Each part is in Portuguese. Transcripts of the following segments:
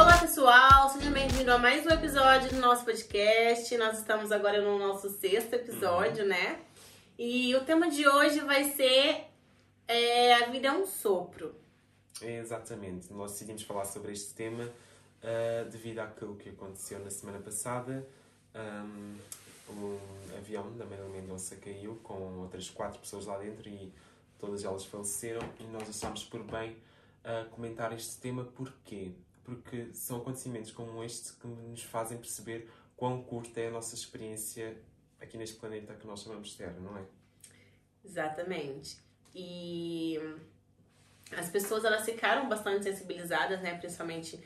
Olá pessoal, seja bem-vindo a mais um episódio do nosso podcast. Nós estamos agora no nosso sexto episódio, né? E o tema de hoje vai ser é, A Vida é um Sopro. É, exatamente, nós decidimos falar sobre este tema uh, devido àquilo que aconteceu na semana passada. Um, um avião da Marília Mendonça caiu com outras quatro pessoas lá dentro e todas elas faleceram e nós achámos por bem uh, comentar este tema. Porquê? Porque são acontecimentos como este que nos fazem perceber quão curta é a nossa experiência aqui neste planeta que nós chamamos Terra, não é? Exatamente. E as pessoas elas ficaram bastante sensibilizadas, né? Principalmente,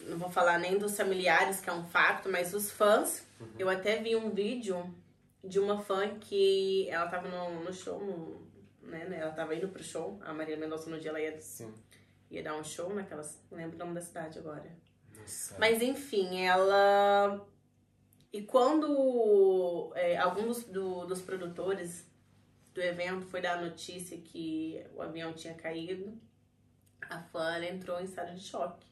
não vou falar nem dos familiares, que é um fato, mas os fãs. Uhum. Eu até vi um vídeo de uma fã que ela tava no, no show, no, né? Ela tava indo pro show. A Maria Mendonça no dia ela ia, Sim. Ia dar um show naquelas. Não lembro o nome da cidade agora. Nossa. Mas enfim, ela. E quando é, alguns do, dos produtores do evento foi dar a notícia que o avião tinha caído, a fã entrou em estado de choque.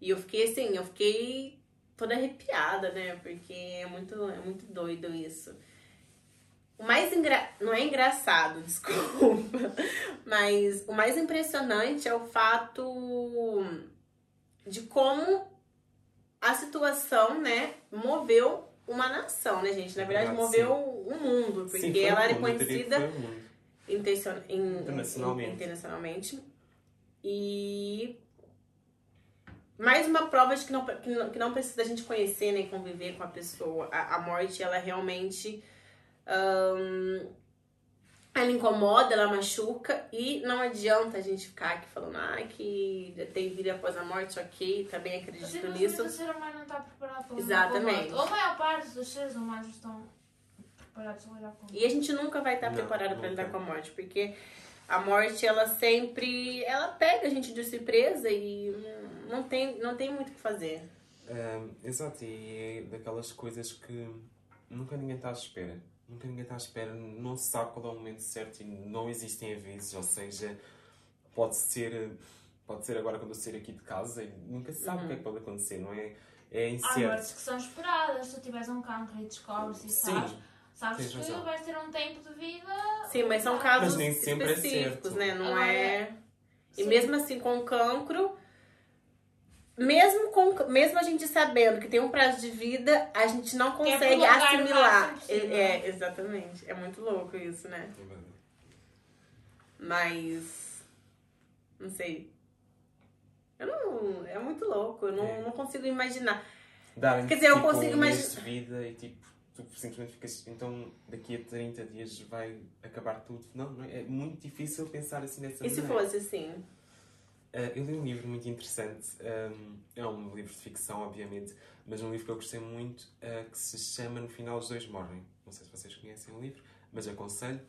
E eu fiquei assim, eu fiquei toda arrepiada, né? Porque é muito, é muito doido isso. O mais engra... não é engraçado, desculpa, mas o mais impressionante é o fato de como a situação, né, moveu uma nação, né, gente? Na verdade, moveu o mundo, porque Sim, ela era mundo, conhecida intencion... in- Internacionalmente. internacionalmente. E mais uma prova de que não, que não, que não precisa a gente conhecer nem conviver com a pessoa. A, a morte, ela realmente. Ahn, ela incomoda, ela machuca e não adianta a gente ficar aqui falando ah, que tem vida após a morte, ok, também acredito Simplesmente nisso. o ser humano não está preparado para Exatamente. Ou a maior parte dos seres humanos estão preparados para lidar com a morte. E a gente nunca vai estar Não, preparado para lidar com a morte, porque a morte ela sempre ela pega a gente de surpresa e não tem não tem muito o que fazer. Um, exato, e é daquelas coisas que nunca ninguém está à espera. Nunca ninguém está à espera, não se sabe qual é o momento certo e não existem avisos, ou seja, pode ser, pode ser agora quando eu sair aqui de casa e nunca se sabe o que é que pode acontecer, não é? É Há incerto. mortes que são esperadas. Se tu tiveres um cancro e descobres e Sim, sabes, sabes que razão. vais ter um tempo de vida. Sim, mas são casos Mas nem sempre é específicos, certo. né? Não Agora, é. E Sim. mesmo assim com cancro, mesmo com mesmo a gente sabendo que tem um prazo de vida, a gente não consegue assimilar. máximo possível. É, exatamente. É muito louco isso, né? É. Mas. Não sei. Eu não. É muito louco. Eu não, É. não consigo imaginar. Darem Quer dizer, eu tipo, consigo um mês imagi- de vida e tipo, tu simplesmente ficas, então daqui a 30 dias vai acabar tudo. Não, não é, é muito difícil pensar assim dessa E se maneira. fosse assim? Uh, eu li um livro muito interessante, é um livro de ficção, obviamente, mas um livro que eu gostei muito, uh, que se chama No Final os Dois Morrem. Não sei se vocês conhecem o livro, mas aconselho.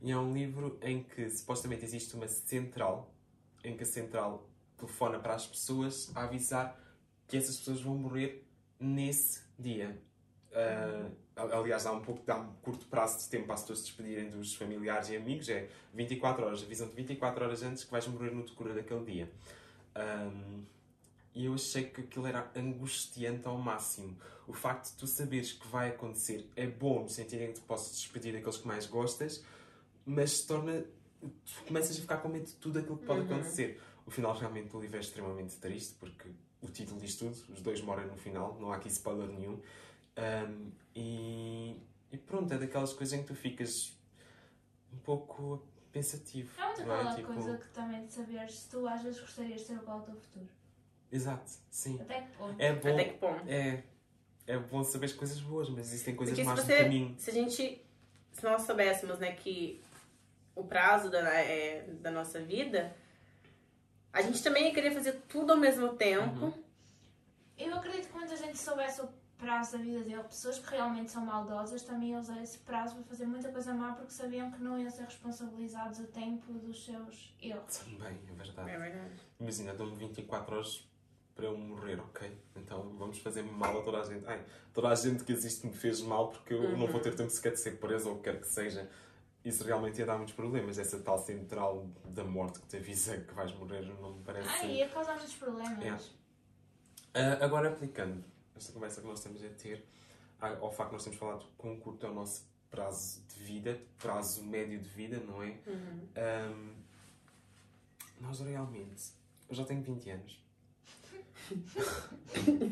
E é um livro em que supostamente existe uma central, em que a central telefona para as pessoas a avisar que essas pessoas vão morrer nesse dia. Uh, aliás, dá um pouco, dá um curto prazo de tempo para as pessoas se despedirem dos familiares e amigos. É 24 horas, avisam-te 24 horas antes que vais morrer no decorrer daquele dia. Um, e eu achei que aquilo era angustiante ao máximo. O facto de tu saberes que vai acontecer é bom no sentido em que tu possas despedir daqueles que mais gostas, mas torna. Tu começas a ficar com medo de tudo aquilo que pode Uhum. acontecer. O final realmente do livro é extremamente triste, porque o título diz tudo, os dois morrem no final, não há aqui spoiler nenhum. Um, e, e pronto, é daquelas coisas em que tu ficas um pouco pensativo. É muito não é? aquela Tipo, coisa que também de saber se tu às vezes gostarias de ser qual é o teu futuro. Exato, sim. Até que ponto? É bom, Até que ponto? é, é bom saber as coisas boas, mas existem coisas Porque se más no você. caminho. Se a gente. Se nós soubéssemos, né, que o prazo da, é, da nossa vida, a gente também ia querer fazer tudo ao mesmo tempo. Uhum. Eu acredito que muita gente soubesse o prazo da vida dele. Pessoas que realmente são maldosas também usar esse prazo para fazer muita coisa má porque sabiam que não iam ser responsabilizados a tempo dos seus erros. Também, é verdade. É verdade. Imagina, dou-me 24 horas para eu morrer, ok? Então vamos fazer mal a toda a gente. Ai, toda a gente que existe me fez mal porque eu não vou ter tempo sequer de ser preso ou o que quer que seja. Isso realmente ia dar muitos problemas. Essa tal central da morte que te avisa que vais morrer não me parece. Ai, ia causar muitos problemas. É. Ah, agora aplicando esta conversa que nós estamos a ter a- ao facto de nós termos falado com curto é o nosso prazo de vida, prazo médio de vida, não é? Uhum. Ahm, nós realmente, eu já tenho 20 anos.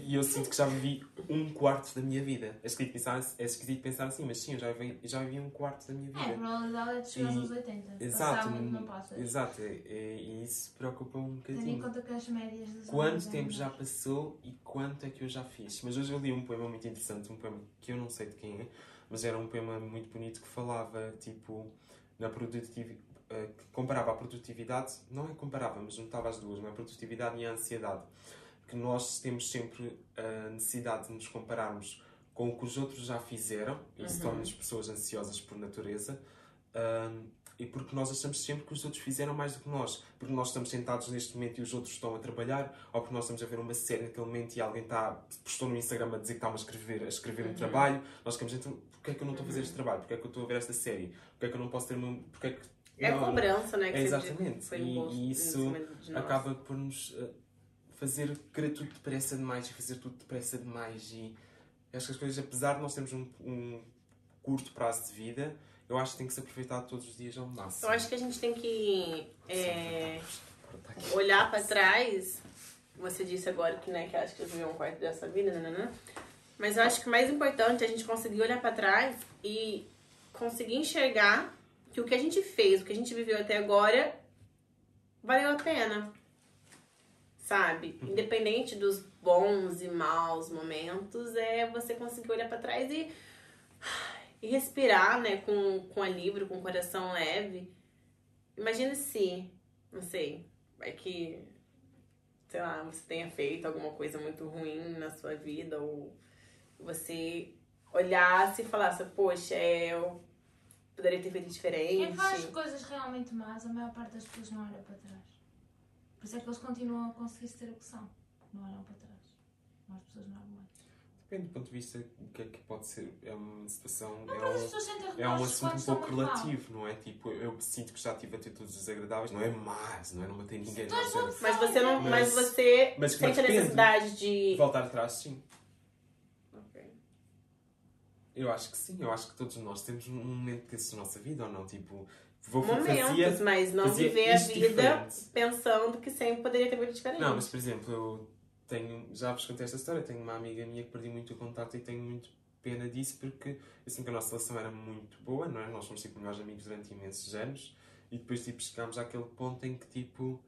E eu sinto que já vivi um quarto da minha vida. É esquisito pensar, é esquisito pensar assim, mas sim, eu já vivi, já vivi um quarto da minha É, a vida. probabilidade é de chegar aos 80. Exato, muito não passas. exato, é- é- e isso preocupa um Tendo em bocadinho. conta que as médias dos Quanto tempo é já passou e quanto é que eu já fiz? Mas hoje eu li um poema muito interessante, um poema que eu não sei de quem é, mas era um poema muito bonito que falava, tipo, na produtividade, que comparava a produtividade, não é comparava, mas juntava as duas, não é? A produtividade e a ansiedade. Que nós temos sempre a necessidade de nos compararmos com o que os outros já fizeram, e isso Uhum. torna-nos pessoas ansiosas por natureza, ahm, e porque nós achamos sempre que os outros fizeram mais do que nós. Porque nós estamos sentados neste momento e os outros estão a trabalhar, ou porque nós estamos a ver uma série naquele momento e alguém está, postou no Instagram a dizer que está a escrever, a escrever um Uhum. trabalho. Nós ficamos então, porquê é que eu não estou a fazer este trabalho? Porquê é que eu estou a ver esta série? Porquê é que eu não posso ter uma. Porquê é que. É a Não, cobrança, né? Que É, exatamente. Foi E- e isso acaba por nos eh, fazer querer tudo depressa demais e fazer tudo depressa demais. E acho que as coisas, apesar de nós termos um, um curto prazo de vida, eu acho que tem que se aproveitar todos os dias ao máximo. Eu acho que a gente tem que é, Agora tá olhar pra trás. Você disse agora que, né, que acho que eu vivi um quarto dessa vida, né, Mas eu acho que o mais importante é a gente conseguir olhar pra trás e conseguir enxergar que o que a gente fez, o que a gente viveu até agora, valeu a pena. Sabe? Independente dos bons e maus momentos, é você conseguir olhar pra trás e, e respirar, né, com, com alívio, com o coração leve. Imagina se, não sei, vai que, sei lá, você tenha feito alguma coisa muito ruim na sua vida ou você olhasse e falasse, poxa, é, eu poderia ter feito diferente. Quem faz coisas realmente más, a maior parte das pessoas não olha para trás. Por isso é que eles continuam a conseguir ser o que são. Não olham para trás. São as pessoas normais. Depende do ponto de vista do que é que pode ser. É uma situação. Não, é um- É um assunto um pouco muito mal. relativo, não é? Tipo, eu sinto que já tive atitudes desagradáveis, não é mais, não é? Não matei ninguém, não é? uma pessoa Mas você não. Mas- Mas, você mas- sente mas a necessidade de. Voltar atrás, sim. Ok. Eu acho que sim, eu acho que todos nós temos um momento desses na nossa vida, ou não? Tipo, vou Momentos, fazia, mas não viver a vida diferente. pensando que sempre poderia ter feito diferente. Não, mas por exemplo, eu tenho, já vos contei esta história, tenho uma amiga minha que perdi muito o contato e tenho muito pena disso porque sinto que a nossa relação era muito boa, não é? Nós fomos tipo melhores amigos durante imensos anos e depois tipo chegámos àquele ponto em que tipo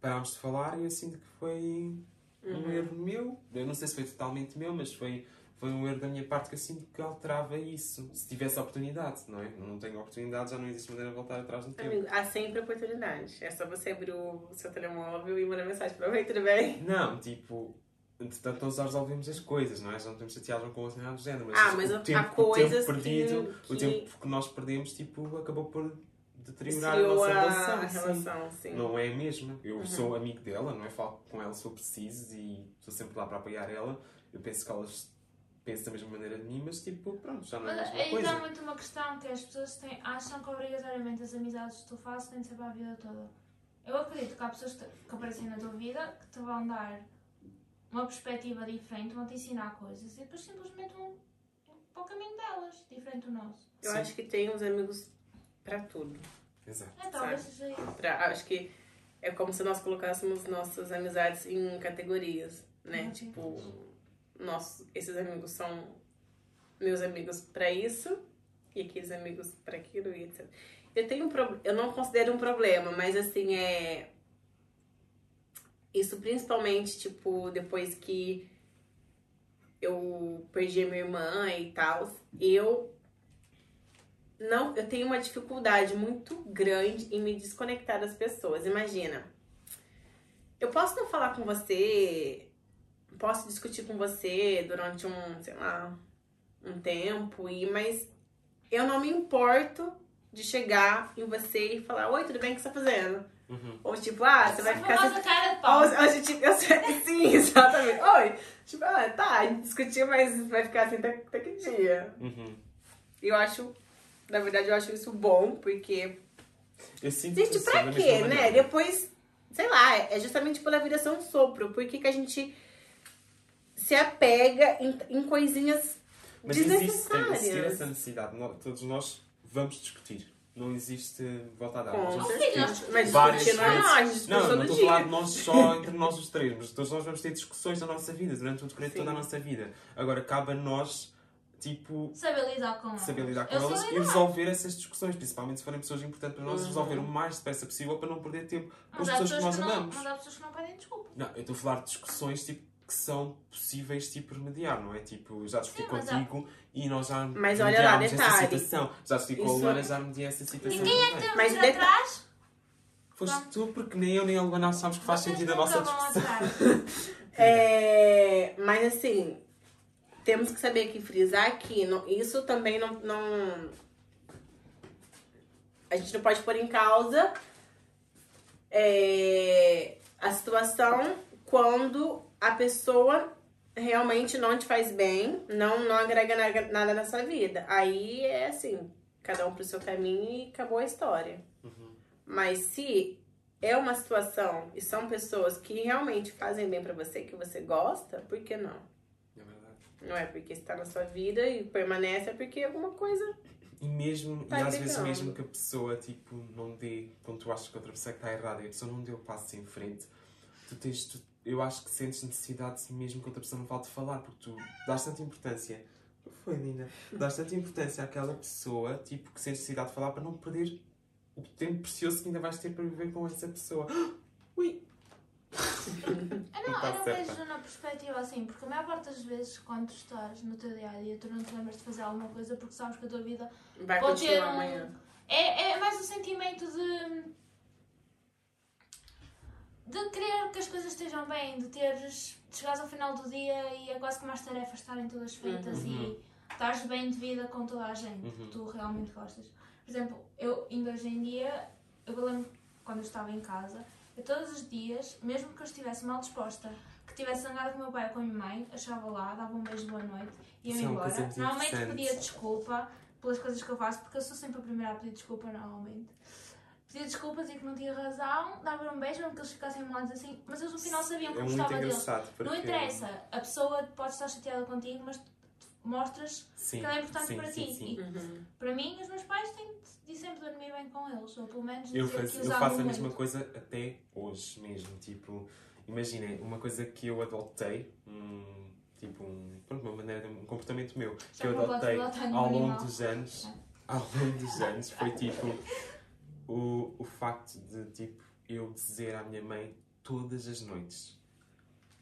parámos de falar e eu sinto que foi um Uhum. erro meu. Eu não sei se foi totalmente meu, mas foi, foi um erro da minha parte que eu sinto que alterava isso. Se tivesse oportunidade, não é? Não tenho oportunidade, já não existe maneira de voltar atrás no tempo. Amigo, há sempre oportunidade. É só você abrir o seu telemóvel e mandar mensagem pra mim, tudo bem? Não, tipo, entretanto nós já resolvemos as coisas, não é? Já não temos chateados um com o outro nada do género. Mas Ah, mas o há tempo, o coisas tempo perdido, que- o tempo que nós perdemos, tipo, acabou por deteriorar a nossa relação. a sim. relação, sim. Não é a mesma. Eu Uhum. sou amigo dela, não é? Falo com ela se eu preciso e estou sempre lá para apoiar ela. Eu penso que ela pensa da mesma maneira de mim, mas tipo, pronto, já não é a Mas mesma aí coisa. dá muito uma questão que as pessoas têm, acham que obrigatoriamente as amizades que tu fazes têm de ser para a vida toda. Eu acredito que há pessoas que, aparecem na tua vida que te vão dar uma perspectiva diferente, vão te ensinar coisas e depois simplesmente vão para o caminho delas, diferente do nosso. Eu Sim. acho que tem uns amigos pra tudo. Exato. É, talvez seja isso. Pra, acho que é como se nós colocássemos nossas amizades em categorias, né? Uhum. Tipo, nossos, esses amigos são meus amigos pra isso e aqueles amigos pra aquilo e etc. Eu tenho um eu não considero um problema, mas assim é isso principalmente tipo depois que eu perdi a minha irmã e tal, eu não, eu tenho uma dificuldade muito grande em me desconectar das pessoas. Imagina, eu posso não falar com você, posso discutir com você durante um, sei lá, um tempo, e mas eu não me importo de chegar em você e falar, oi, tudo bem? O que você tá fazendo? Uhum. Ou tipo, ah, você vai ficar famosa cara de pau. ou, ou, tipo, eu sei- sim, exatamente. Oi, tipo, ah, tá, a gente discutiu, mas vai ficar assim até, até que dia? Uhum. E eu acho, na verdade, eu acho isso bom, porque. Eu sinto Gente, pra quê, né? maneira. Depois, sei lá, é justamente pela vida ser um sopro. Por que, que a gente se apega em, em coisinhas Mas existe, desnecessárias. existir essa necessidade, todos nós vamos discutir. Não existe volta a dar. Com Nós vamos certeza. Mas várias discutir não é vezes. nós, Não, não estou a falar de nós só entre nós os três, mas todos nós vamos ter discussões na nossa vida, durante o decreto Sim. toda a nossa vida. Agora, cabe a nós, tipo, Saber lidar com elas. saber lidar com Eu elas e resolver essas discussões, principalmente se forem pessoas importantes para nós, Uhum. resolver o mais depressa possível para não perder tempo com Mas as pessoas que nós que não, amamos. mas há pessoas que não pedem desculpa. Não, eu estou a falar de discussões tipo, que são possíveis tipo, remediar, não é? Tipo, eu já discuti Sim, mas contigo e nós já Mas olha lá, remediámos essa detalhe. situação. Já discuti com a Isso- Luana, já remediei essa situação. Ninguém é que também. temos Mas de deta- atrás. Foste tu, porque nem eu nem a Luana achámos que faz Vocês sentido a nunca nossa vão discussão. atrás. É, mas assim, temos que saber aqui frisar que não- isso também não, não. A gente não pode pôr em causa é, a situação quando a pessoa realmente não te faz bem, não, não agrega na- nada na sua vida. Aí é assim, cada um pro seu caminho e acabou a história. Uhum. Mas se é uma situação e são pessoas que realmente fazem bem pra você, que você gosta, por que não? É verdade. Não é porque está na sua vida e permanece, é porque alguma coisa. E mesmo, Tá e às vezes mesmo que a pessoa tipo, não dê, quando tu achas que outra pessoa está errada e a pessoa não deu o passo em frente, tu tens, tu- eu acho que sentes necessidade mesmo que outra pessoa não vale de falar, porque tu dás tanta importância. Foi, linda. Dás tanta importância àquela pessoa, tipo, que sentes necessidade de falar para não perder o tempo precioso que ainda vais ter para viver com essa pessoa. Ui! Eu não, tá eu não vejo na perspectiva assim, porque a maior parte das vezes, quando tu estás no teu dia a dia, tu não te lembras de fazer alguma coisa porque sabes que a tua vida Vai Pode ter continuar um- amanhã. É, é mais o sentimento de. De querer que as coisas estejam bem, de teres. de chegares ao final do dia e é quase como as tarefas estarem todas feitas Uhum. e estás bem de vida com toda a gente Uhum. que tu realmente gostas. Por exemplo, eu ainda hoje em dia, eu lembro quando eu estava em casa, eu todos os dias, mesmo que eu estivesse mal disposta, que estivesse zangada com o meu pai ou com a minha mãe, achava lá, dava um beijo boa noite e ia Isso é embora. Normalmente pedia desculpa pelas coisas que eu faço, porque eu sou sempre a primeira a pedir desculpa normalmente. Pedia desculpa, dizia que não tinha razão, dava um beijo, mesmo que eles ficassem molados assim, mas eles no final sabiam que É eu muito gostava deles. engraçado. Porque... Não interessa, a pessoa pode estar chateada contigo, mas mostras Sim, que ela é importante sim, para sim, ti. sim. E Uhum. para mim, os meus pais têm de sempre dormir bem com eles, ou pelo menos Eu, que eu faço a mesma coisa até hoje mesmo. Tipo, imaginem, uma coisa que eu adotei, um, tipo, um, pronto, uma maneira, um comportamento meu, que Já eu não podes adotei ao longo dos anos, ao longo dos anos, foi tipo, o, o facto de, tipo, eu dizer à minha mãe todas as noites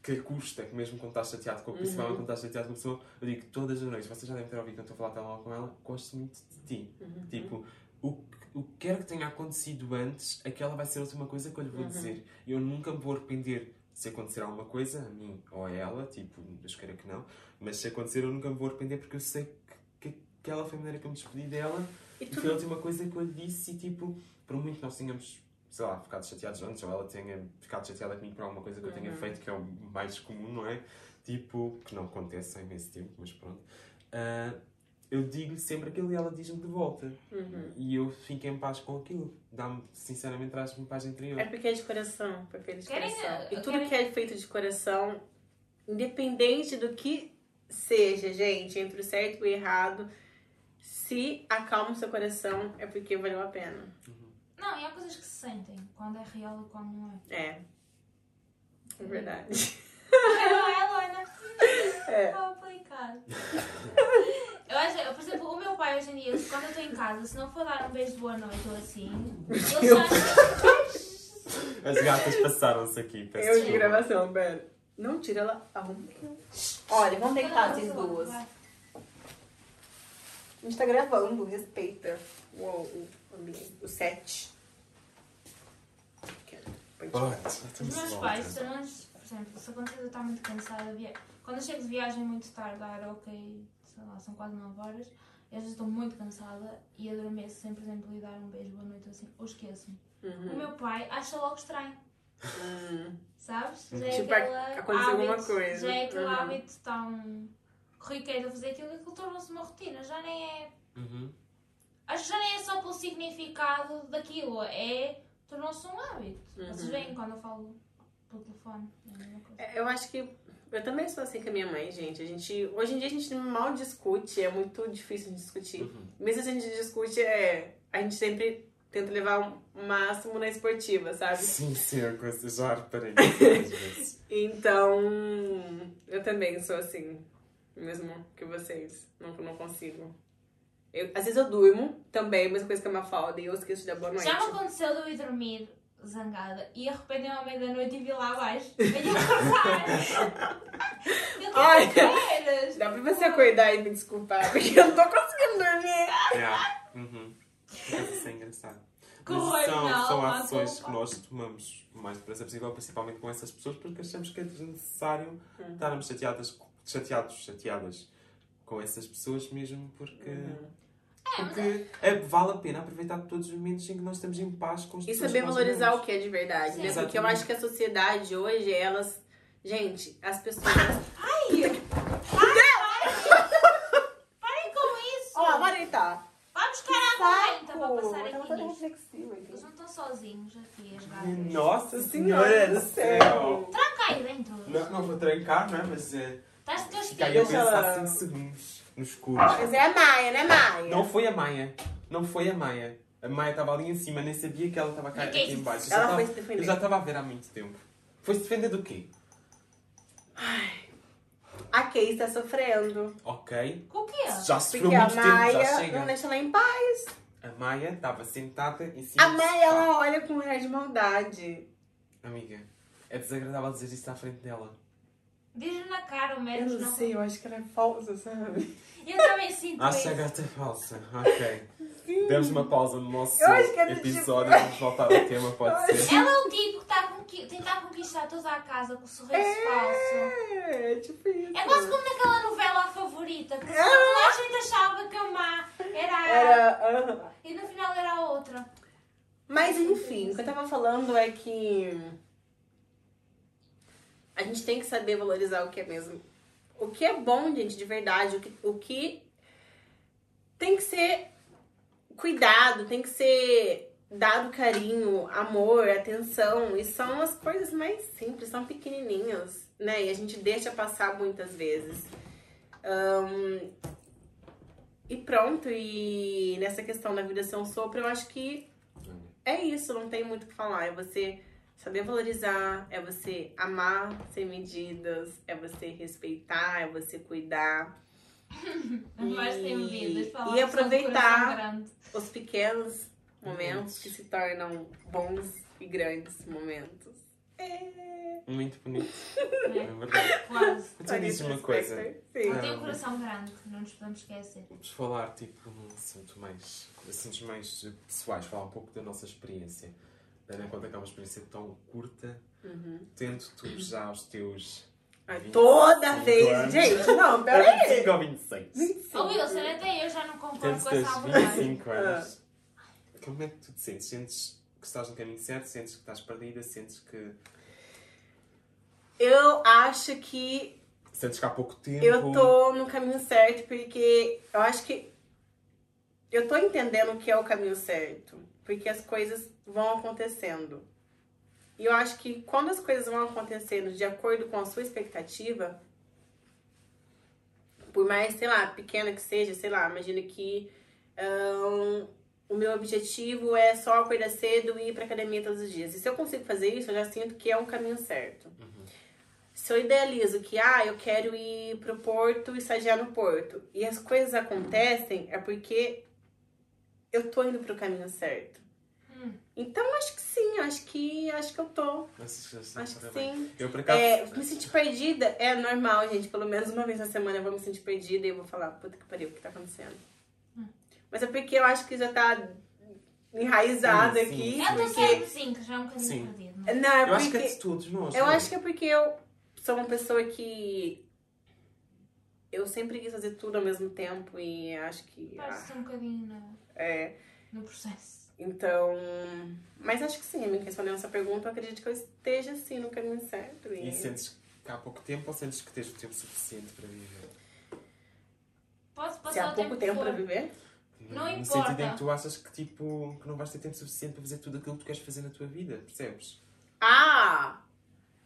que custa, que mesmo quando estás chateado com, principalmente quando estás chateado com a pessoa, eu digo todas as noites, vocês já devem ter ouvido quando estou a falar tão com ela, gosto muito de ti. Uhum. Tipo, o, que- o que quer que tenha acontecido antes, aquela vai ser a última coisa que eu lhe vou Uhum. dizer. Eu nunca me vou arrepender se acontecer alguma coisa, a mim ou a ela, tipo, Deus queira que não, mas se acontecer eu nunca me vou arrepender porque eu sei que, que aquela foi a maneira que eu me despedi dela E e tu foi a última coisa que eu lhe disse e tipo, por muito que nós tenhamos, sei lá, ficado chateados antes ou ela tenha ficado chateada comigo por alguma coisa que eu tenha Uhum. feito, que é o mais comum, não é? Tipo, que não acontece há imenso tempo, mas pronto. Ah, eu digo-lhe sempre aquilo e ela diz-me de volta. Uhum. E eu fico em paz com aquilo. Dá-me, sinceramente, traz-me paz interior. É porque é de coração, foi feito de Querem, coração. E eh, tudo querem- que é feito de coração, independente do que seja, gente, entre o certo e o errado, se acalma o seu coração, é porque valeu a pena. Não, e há coisas que se sentem, quando é real e quando não é. É. É verdade. Não é, Luana? É. Complicado. Eu acho, eu, por exemplo, o meu pai hoje em dia, quando eu estou em casa, se não for dar um beijo de boa noite ou assim, ele já. As gatas passaram-se aqui. Peço Eu de gravação, pera. Não tira ela. Arruma. Olha, vamos deitar vocês duas. Vai. A gente tá gravando, respeita o, o, ambiente, o set. Já Os meus pais, se não, por exemplo, se acontecer eu estar muito cansada, via... quando eu chego de viagem muito tarde, a ok, sei lá, são quase 9 horas, e às vezes estou muito cansada e adormeço sem, por exemplo, lhe dar um beijo, boa noite ou assim, ou esqueço-me. O Uhum. meu pai acha logo estranho, Hum. sabes? Já é Tipo, aconteceu alguma coisa. Já é aquele Uhum. hábito tão corriqueiro de fazer aquilo, aquilo tornou-se uma rotina, já nem é. Uhum. Acho que já nem é só pelo significado daquilo, é. tornou-se um hábito. Uhum. Vocês veem quando eu falo pelo telefone. É a mesma coisa. É, Eu acho que eu também sou assim com a minha mãe, gente. A gente hoje em dia a gente mal discute, é muito difícil de discutir. Uhum. Mesmo se a gente discute, é, a gente sempre tenta levar o máximo na esportiva, sabe? Sim, sim, eu já reparei. Então, eu também sou assim, mesmo que vocês. Não, não consigo. Eu, às vezes eu durmo também, a mesma coisa que a Mafalda, e eu esqueço de dar boa noite. Já me aconteceu de eu ir dormir zangada e arrepender-me à meia-da-noite e vir lá abaixo. Venho acordar. Eu férias. Dá pra você acordar e me desculpar, porque eu não tô conseguindo dormir. É. Uhum. Isso é engraçado. Com raiva são, na são ações culpa. que nós tomamos o mais depressa possível, principalmente com essas pessoas, porque achamos que é desnecessário Uhum. estarmos chateadas, chateados, chateadas com essas pessoas mesmo, porque, Uhum. porque é, vale a pena aproveitar todos os momentos em que nós estamos em paz com as E saber valorizar o que é de verdade, né? Porque eu acho que a sociedade hoje, elas. Gente, as pessoas. Ai! Parem com isso! Ó, vai deitar. Vai buscar água lenta para passar aqui reflexiva aqui. Eles não estão sozinhos aqui, as gatas. Nossa Senhora do céu! Tranca aí dentro. Não, não vou trancar, não é? Mas eh, Estás de teus fica aí a pensar ela- 5 segundos no escuro. Mas é a Maia, né, Maia? Não foi a Maia. Não foi a Maia. A Maia estava ali em cima, nem sabia que ela estava cá Ninguém aqui em baixo. Eu Ela já foi tava- se defender. Eu já estava a ver há muito tempo. Foi se defender do quê? A Kay está sofrendo. Ok. Com o quê? Já sofreu Porque a muito tempo, já Maia chega. não deixa ela em paz. A Maia estava sentada em cima A Maia, ela olha com um ar de maldade. Amiga, é desagradável dizer isso à frente dela. Diz-lhe na cara o Eu menos não não. sei, eu acho que ela é falsa, sabe? Eu também sinto Acha isso. a gata falsa. Ok. Demos uma pausa no nosso Eu acho que é episódio. Vamos voltar ao tema, pode ser. Ela é o tipo que está a conqui- tentar conquistar toda a casa com o sorriso falso. É, tipo isso. É quase como naquela novela A Favorita, que toda a gente achava que a má era a... Era. aham. E no final era a outra. Mas enfim, o que eu tava falando é que a gente tem que saber valorizar o que é mesmo. O que é bom, gente, de verdade. O que, o que tem que ser cuidado, tem que ser dado carinho, amor, atenção. E são as coisas mais simples, são pequenininhas, né? E a gente deixa passar muitas vezes. Ahn, e pronto, e nessa questão da vida ser um sopro, eu acho que é isso, não tem muito o que falar. É você saber valorizar, é você amar sem medidas, é você respeitar, é você cuidar. E- falar e aproveitar. Os pequenos momentos que se tornam bons e grandes momentos. É. Muito bonito. né? É verdade. Quase. Então diz uma coisa. Sim. Não tem um coração grande, não nos podemos esquecer. Vamos falar, tipo, num assunto mais... Assuntos mais pessoais. Falar um pouco da nossa experiência. Tendo em conta que é uma experiência tão curta. Uhum. Tendo tu já os teus... Ai, 25 toda vez. anos. Gente, não, peraí. 25 ou 26? 25. Ô Wilson, até eu já não concordo com essa abordagem. 25 anos. Como é que tu te sentes? Sentes que estás no caminho certo? Sentes que estás perdida? Sentes que... Eu acho que Sentes que há pouco tempo... eu tô no caminho certo, porque eu acho que eu tô entendendo o que é o caminho certo. Porque as coisas vão acontecendo. E eu acho que quando as coisas vão acontecendo de acordo com a sua expectativa, por mais, sei lá, pequena que seja, sei lá, imagina que ahn, o meu objetivo é só acordar cedo e ir pra academia todos os dias. E se eu consigo fazer isso, eu já sinto que é um caminho certo. Se eu idealizo que, ah, eu quero ir pro porto e estagiar no porto, e as coisas acontecem, é porque eu tô indo pro caminho certo. Hum. Então, acho que sim, acho que acho que eu tô. Acho, Acho que sim. Eu, por acaso... É, me sentir perdida é normal, gente. Pelo menos uma vez na semana eu vou me sentir perdida e eu vou falar, puta que pariu, o que tá acontecendo? Mas é porque eu acho que já tá enraizado Sim, sim, aqui. sim. Teu porque... cérebro sim, que já é um bocadinho Sim. perdido. não é? Não, é Eu acho que é de todos. Eu não é? acho que é porque eu sou uma pessoa que eu sempre quis fazer tudo ao mesmo tempo e acho que Parece ah, um bocadinho no, é no processo. Então, mas acho que sim, me respondendo essa pergunta, eu acredito que eu esteja sim no caminho certo e, E sentes que há pouco tempo ou sentes que tens o tempo suficiente para viver? Pode se passar há o pouco tempo tempo para viver. Não no importa. sentido em que tu achas que tipo que não vais ter tempo suficiente para fazer tudo aquilo que tu queres fazer na tua vida, percebes? Ah,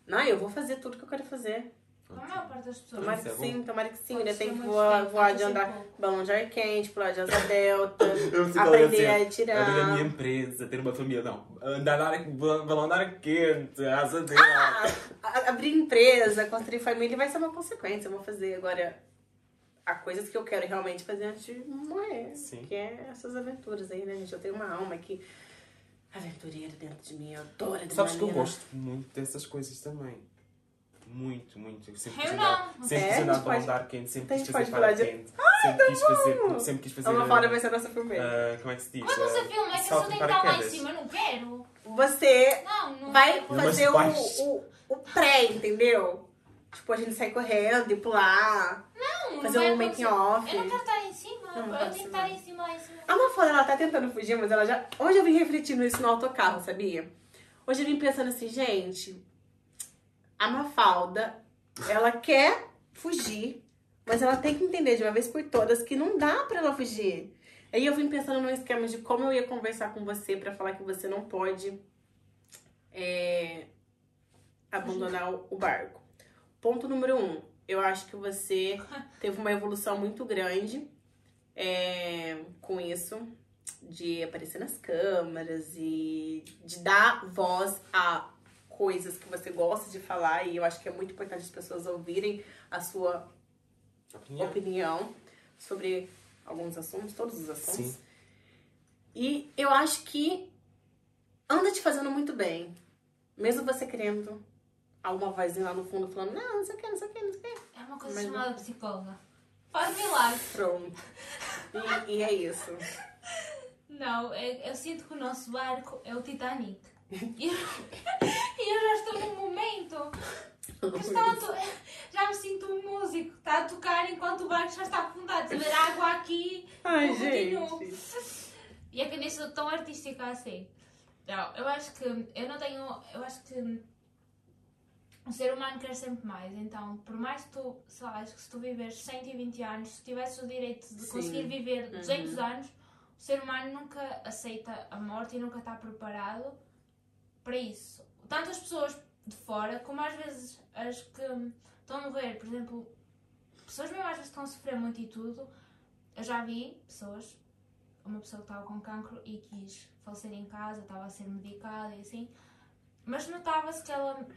Não, eu vou fazer tudo que eu quero fazer. A maior parte das pessoas. Tomara que é sim, tomara que sim. Ainda tem ser que voar, tempo, voar de andar pouco. balão de ar quente, pular de asa delta, Eu sei aprender a Abrir a atirar. minha empresa, ter uma família, não. Andar na área, balão de ar quente, asa dela. A- Abrir empresa, construir família vai ser uma consequência. Eu vou fazer agora. Há coisas que eu quero realmente fazer antes de morrer. Sim. Que é essas aventuras aí, né, gente? Eu tenho uma alma aqui aventureira dentro de mim. Eu adoro adrenalina. Sabes que eu gosto muito dessas coisas também. Muito, muito. Eu sempre Eu quis não. andar, sempre É, quis andar pode- de ar quente, sempre quis fazer falar de- paraquente. Sempre quis fazer, sempre quis fazer. A uma foda ah, vai ser a nossa primeira. ah, como é que se diz? Mas não Ah, sei filme, é que eu só tenho que estar lá em cima, eu não quero. Você Não, não vai quero. Fazer o, o, o pré, entendeu? Tipo, a gente sai correndo e pular. Não, não fazer vai um making off. Eu não quero estar em cima, Não, eu tenho que estar em cima lá em cima. A Mafalda, ela tá tentando fugir, mas ela já... Hoje eu vim refletindo isso no autocarro, sabia? Hoje eu vim pensando assim, gente... A Mafalda, ela quer fugir, mas ela tem que entender de uma vez por todas que não dá pra ela fugir. Aí eu vim pensando num esquema de como eu ia conversar com você pra falar que você não pode é, abandonar o- barco. Ponto número um. Eu acho que você teve uma evolução muito grande é, com isso, de aparecer nas câmeras e de dar voz a coisas que você gosta de falar. E eu acho que é muito importante as pessoas ouvirem a sua opinião. opinião sobre alguns assuntos, todos os assuntos. Sim. E eu acho que anda te fazendo muito bem. Mesmo você querendo alguma vozinha lá no fundo falando, não, não sei o que, não sei o que, não sei o que. É uma coisa Mas chamada psicóloga. Faz milagre. Pronto. E, e é isso. Não, eu, eu sinto que o nosso barco é o Titanic. E eu, eu já estou num momento que está a to- já me sinto um músico, está a tocar enquanto o barco já está afundado. Se ver água aqui. Ai, eu gente. continuo. E é que nem sou tão artística assim. Não, eu acho que eu não tenho. Eu acho que o ser humano quer sempre mais. Então, por mais que tu, sei lá, acho que se tu viveres 120 anos, se tivesses o direito de Sim. conseguir viver 200 Uhum. anos, o ser humano nunca aceita a morte e nunca está preparado para isso. Tanto as pessoas de fora, como às vezes as que estão a morrer, por exemplo, pessoas mesmo às vezes estão a sofrer muito e tudo. Eu já vi pessoas, uma pessoa que estava com cancro e quis falecer em casa, estava a ser medicada e assim, mas notava-se que ela,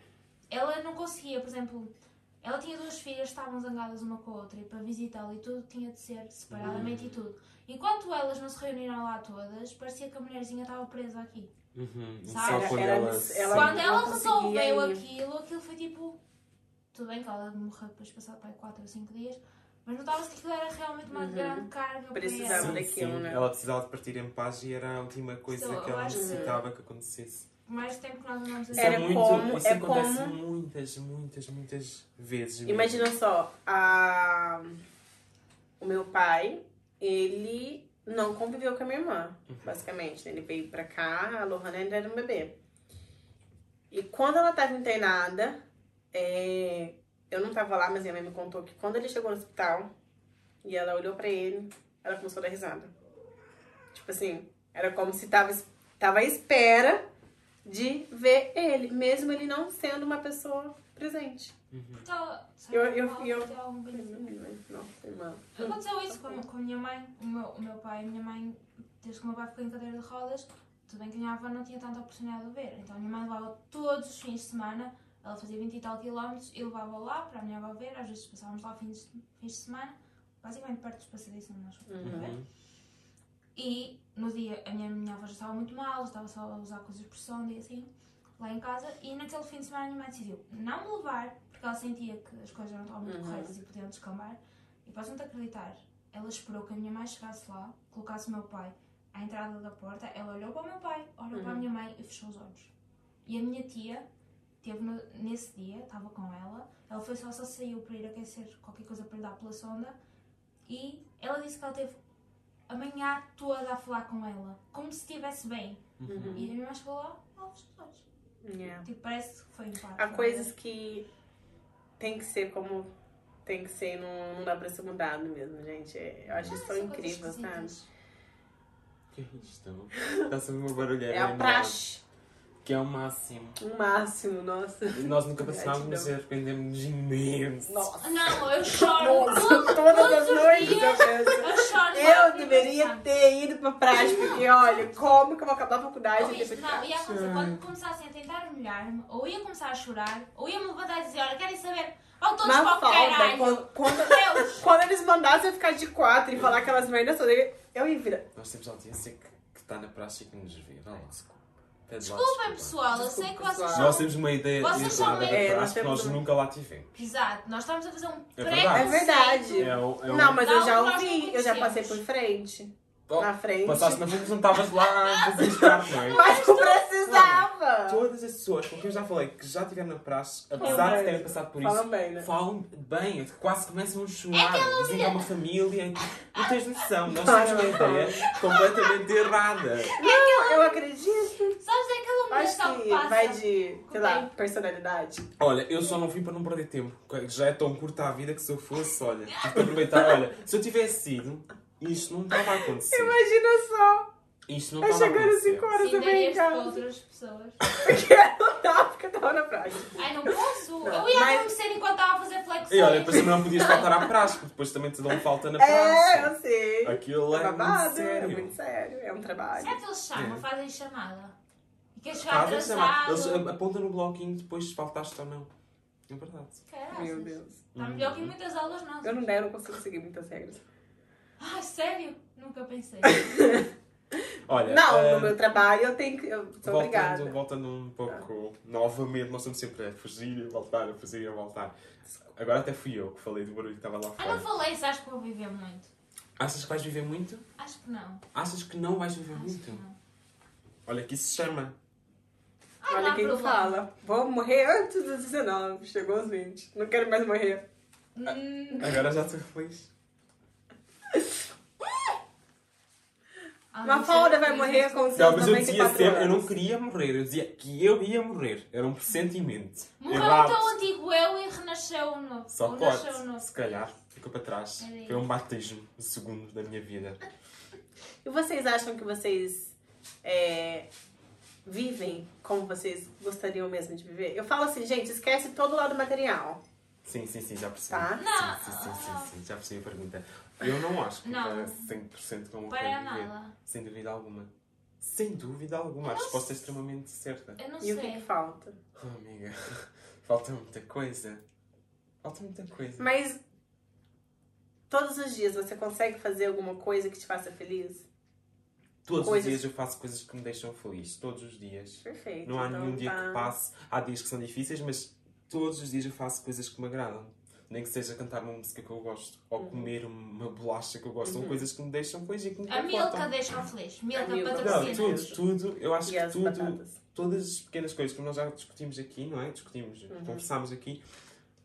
ela não conseguia, por exemplo, ela tinha duas filhas, estavam zangadas uma com a outra e para visitá-la e tudo tinha de ser separadamente e tudo. Enquanto elas não se reuniram lá todas, parecia que a mulherzinha estava presa aqui. Uhum. Sabe? Só quando Era- ela. era- se- ela- Quando ela resolveu ir. aquilo, aquilo foi tipo. Tudo bem que ela morreu depois de passar para 4 ou 5 dias, mas notava-se que aquilo era realmente uma Uhum. grande carga para Precisava ela. Sim, daquilo, sim. né? Ela precisava de partir em paz e era a última coisa So, que ela necessitava que acontecesse. Mais tempo que nós andamos Isso assim. Era é muito, como- isso é acontece como- muitas, muitas, muitas vezes. mesmo. Imagina só, a... o meu pai, ele não conviveu com a minha irmã, basicamente. né? Ele veio pra cá, a Lohana ainda era um bebê. E quando ela tava internada, é, eu não tava lá, mas minha mãe me contou que quando ele chegou no hospital e ela olhou pra ele, ela começou a dar risada. Tipo assim, era como se tava, tava à espera de ver ele, mesmo ele não sendo uma pessoa presente. Porque ela, Eu- sabe, eu- eu- irmã. Aconteceu isso com, com a minha mãe, o meu, o meu pai e a minha mãe, desde que o meu pai ficou em cadeira de rodas, tudo bem que a minha avó não tinha tanta oportunidade de ver. Então a minha mãe levava todos os fins de semana, ela fazia 20 e tal quilómetros e levava lá para a minha avó ver, às vezes passávamos lá fins, fins de semana, basicamente perto dos passadiços nós fomos ver. Uhum. E no dia a minha, minha avó já estava muito mal, estava só a usar coisas por sonda e assim, lá em casa. E naquele fim de semana a minha mãe decidiu não me levar, porque ela sentia que as coisas não estavam muito Uhum. corretas e podiam descambar. E podes-me acreditar, ela esperou que a minha mãe chegasse lá, colocasse o meu pai à entrada da porta, ela olhou para o meu pai, olhou para a Uhum. minha mãe e fechou os olhos. E a minha tia teve no- nesse dia, estava com ela, ela foi só, só saiu para ir aquecer qualquer coisa para lhe dar pela sonda e ela disse que ela teve a manhã toda a falar com ela, como se estivesse bem. Uhum. E a minha mãe chegou lá, ela fechou os olhos. Yeah. Tipo, parece que foi em paz. Há coisas que tem que ser como tem que ser, não, não dá pra ser mudado mesmo, gente. É, Eu acho isso tão incrível, sabe? Que isto? Está-se a ver uma barulheira. É a praxe. Que é o máximo. O máximo, nossa. E nós nunca Gratidão. mas arrependemos imenso. Nossa. Não, eu choro. Nossa, todas as todos noites eu penso. Eu choro. Eu deveria ter ido pra praia, porque olha, como que eu vou acabar a faculdade Ou e isto, não, ia acontecer quando começassem a tentar humilhar-me, ou ia começar a chorar, ou ia me levantar e dizer: Olha, querem saber? Vão todos para o caralho. quando, quando, quando eles mandassem eu ficar de quatro e falar aquelas merdas eu ia virar. Nós temos audiência que, que está na praça e que nos vê. Vá lá. Lá Desculpem, desculpa. pessoal, eu sei que vocês pessoal. são. Nós temos uma ideia Vocês errada da meio- É, nós que temos nós uma- nunca lá tivemos. Exato, nós estamos a fazer um É pré verdade. É verdade. É o- é o- Não, mas eu já ouvi, eu já passei por frente. Oh, Na frente. Passaste na frente, não estavas lá a fazer parte, não é? Mas não precisava! Todas as pessoas com quem eu já falei que já estiveram na praxe, apesar de terem passado por isso, Falam bem, né? falam bem, quase começam a É chorar, dizem que é uma família. Não tens noção, nós temos uma ideia completamente errada. Não, eu acredito. Sabes aquela Acho humilhação que que passa? vai de, sei lá, tempo. personalidade. Olha, eu só não vim para não perder tempo. Já é tão curta a vida que se eu fosse, olha, tive que aproveitar. Olha, se eu tivesse sido, isto não estava a acontecer. Imagina só. Isto não estava a chegando acontecer. 5 horas Sim, bem em para casa. outras pessoas. Porque eu não tava, porque eu tava na praia. Ai, não posso. Não, eu ia mas- adormecer enquanto estava a fazer flexões. E olha, depois também não podias faltar à praxe, porque depois também te dão falta na É, praça. eu sei. Aquilo É é muito babado, é sério. muito sério. É um trabalho. Certo, eles chamam, É. fazem chamada. E queres chegar Fazem chamar. atrasado. Eles apontam no bloquinho depois se faltaste ou não. É verdade. Caraças. Meu Deus. Está melhor que em muitas aulas não. Eu não der, eu não consigo seguir muitas regras. Ai, sério? Nunca pensei. Olha, Não, ah, no meu trabalho eu tenho que. Eu sou obrigada. voltando, um pouco novamente, nós estamos sempre a fugir e voltar, a fugir e a voltar. Agora até fui eu que falei do barulho que estava lá Ah, não fora. falei se acho que vou viver muito. Achas que vais viver muito? Acho que não. Achas que não vais viver Acho muito? que não. Olha, que isso se chama. Ai, Olha não há quem problema. fala. Vou morrer antes dos 19. Chegou aos 20. Não quero mais morrer. Hum, Agora já estou feliz. Ah, Uma falda vai morrer com seus Não, mas eu dizia 94 sempre, eu não queria morrer, eu dizia que eu ia morrer. Era um pressentimento. Morreu Errado. o teu antigo eu e renasceu o novo. Só Ou pode, nasceu o novo. se calhar. Ficou para trás. Era Foi um batismo de segundos da minha vida. E vocês acham que vocês é, vivem como vocês gostariam mesmo de viver? Eu falo assim, gente, esquece todo o lado material. Sim, sim, sim, já percebi. Tá. Não. Sim, sim, sim, sim, sim, já percebi a pergunta. Eu não acho que Não. para 100% como Para nada. Sem dúvida alguma. Sem dúvida alguma. A resposta é extremamente certa. Eu não E o que, sei. que falta? Oh, amiga, falta muita coisa. Falta muita coisa. Mas todos os dias você consegue fazer alguma coisa que te faça feliz? Todos coisas- os dias eu faço coisas que me deixam feliz. Todos os dias. Perfeito. Não há então nenhum dia tá- que passe. Há dias que são difíceis, mas todos os dias eu faço coisas que me agradam. Nem que seja cantar uma música que eu gosto ou Uhum. comer uma bolacha que eu gosto. São coisas que me deixam feliz e que me A Milka deixa-me feliz. Milka Milka. Não, patrocina. tudo, tudo. Eu acho que tudo. batatas. Todas as pequenas coisas, como nós já discutimos aqui, não é? Discutimos, Uhum. conversámos aqui.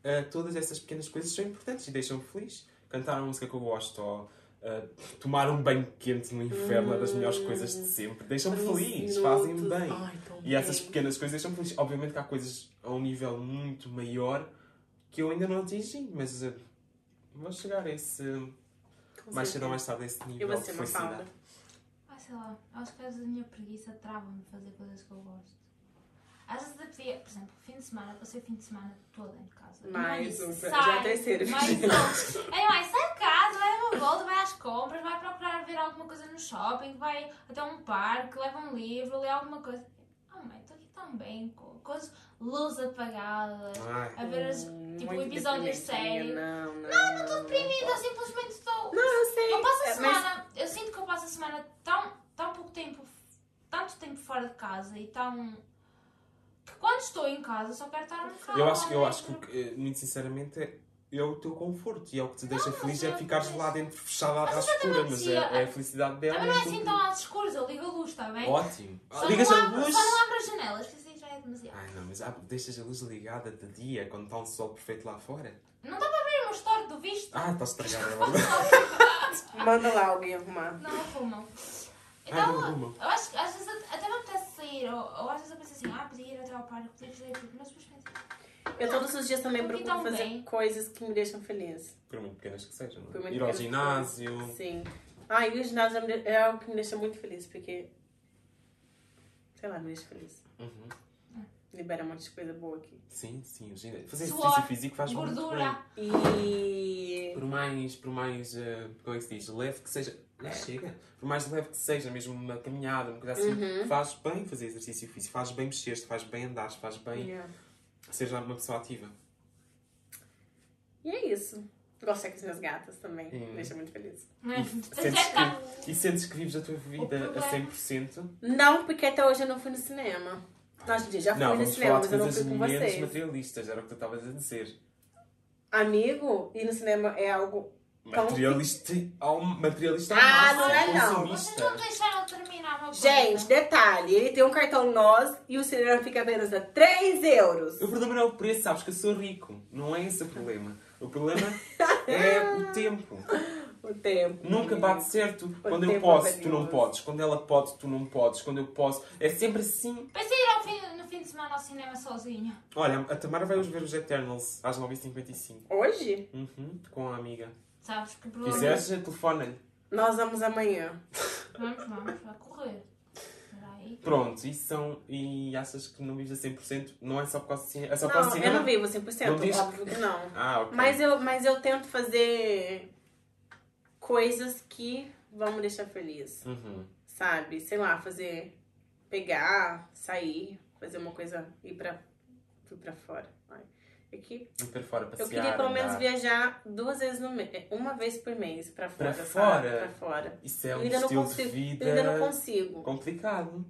ah, todas essas pequenas coisas são importantes e deixam-me feliz. Cantar uma música que eu gosto ou ah, tomar um banho quente no inferno é das melhores coisas de sempre. Deixam-me feliz, fazem-me bem. Ai, E essas pequenas coisas deixam-me feliz. Obviamente que há coisas a um nível muito maior que eu ainda não atingi, mas ah, vou chegar a esse. Com mais cedo ou mais tarde a esse nível você, de Mafalda? felicidade. Ah, sei lá. Acho que às vezes a minha preguiça trava-me de fazer coisas que eu gosto. Às vezes devia, por exemplo, fim de semana, passei o fim de semana todo em casa. Mais um, já sai, é o terceiro. Mais um. Aí mãe, sai de casa, vai uma volta, vai às compras, vai procurar ver alguma coisa no shopping, vai até um parque, leva um livro, lê alguma coisa. Ah mãe, estou aqui tão bem, com coisas, luz apagada, Ai. a ver as, Hum, tipo, episódios sérios. Não, não. Não, estou deprimida, eu simplesmente estou. Não, eu sei. Eu passo a É, mas- semana, eu sinto que eu passo a semana tão, tão pouco tempo, tanto tempo fora de casa e tão. Quando estou em casa só quero estar no carro. Eu acho, eu acho que, eh, muito sinceramente, é, é o teu conforto e é o que te deixa mas feliz é eu- ficares lá dentro fechada à Mas eu também escura, mas é, dizia- é a felicidade dela. Também não é é assim tão às escuras, eu ligo a luz, está bem? Ótimo. Só, Ligas não a abro, luz. só não abro as janelas, que assim já é demasiado. Ai não, mas ah, deixas a luz ligada de dia quando está um sol perfeito lá fora. Não dá para abrir o store do visto? Ah, está estragada é verdade. Manda lá alguém arrumar. Não arrumam. Ai, não Então, arrumam. eu acho que às vezes até me sair, ou, ou às vezes eu penso assim, ah, podia ir até ao parque, podia fazer tudo, mas depois penso, Eu todos os dias também procuro fazer bem. coisas que me deixam feliz. Por muito pequenas que sejam. não é? Por muito Ir ao que ginásio. Sim. Ah, e o ginásio é algo que me deixa muito feliz, porque. Sei lá, me deixa feliz. Uhum. Libera um monte de coisa boa aqui. Sim, sim. o ginásio- Fazer Suor, exercício físico faz muito bem. Gordura. E. Por mais, por mais, eh, como é que se diz, leve que seja. Não chega. Por mais leve que seja, mesmo uma caminhada, uma coisa assim, Uhum. faz bem fazer exercício físico, faz bem mexer-te, faz bem andar, faz bem Yeah. seja uma pessoa ativa. E é isso. Gosto com as minhas gatas também. Hum. Me deixa muito feliz. Mas Sentes é cá. que, e sentes que vives a tua vida a 100%? Não, porque até hoje eu não fui no cinema. Nossa, gente, já fui Não, no cinema, mas eu não fui com vocês. materialistas, era o que tu estavas a dizer. Amigo, ir no cinema é algo. Materialista, ao materialista Ah, não é não. Vocês consumista. não deixaram terminar uma Gente, coisa. detalhe, ele tem um cartão nós e o cinema fica apenas a 3 euros. O problema não é o preço, sabes que eu sou rico. Não é esse o problema. O problema é o tempo. O tempo. Nunca bate certo. Quando eu posso, é tu não podes. Quando ela pode, tu não podes. Quando eu posso. É sempre assim. Pensei ir ao fim, no fim de semana ao cinema sozinha. Olha, a Tamara vai ver os Eternals às 9h55. Hoje? Uhum, com a amiga. Sabes que problema. Quiseres, telefona-lhe. Nós vamos amanhã. Vamos, vamos, vai correr. Pronto, e são. E achas que não vives a 100%? Não é só por causa de cinema? É só por Não, causa de eu não vivo 100%, Não diz- óbvio que não. Ah, ok. Mas eu, mas eu tento fazer coisas que vão me deixar feliz. Uhum. Sabe? Sei lá, fazer. Pegar, sair, fazer uma coisa. ir pra. ir pra fora. É fora, passear. eu queria pelo menos andar. viajar duas vezes no mês. Uma vez por mês pra fora. Pra fora? Pra fora. Isso é um ainda não estilo consigo. de vida Eu ainda não consigo. complicado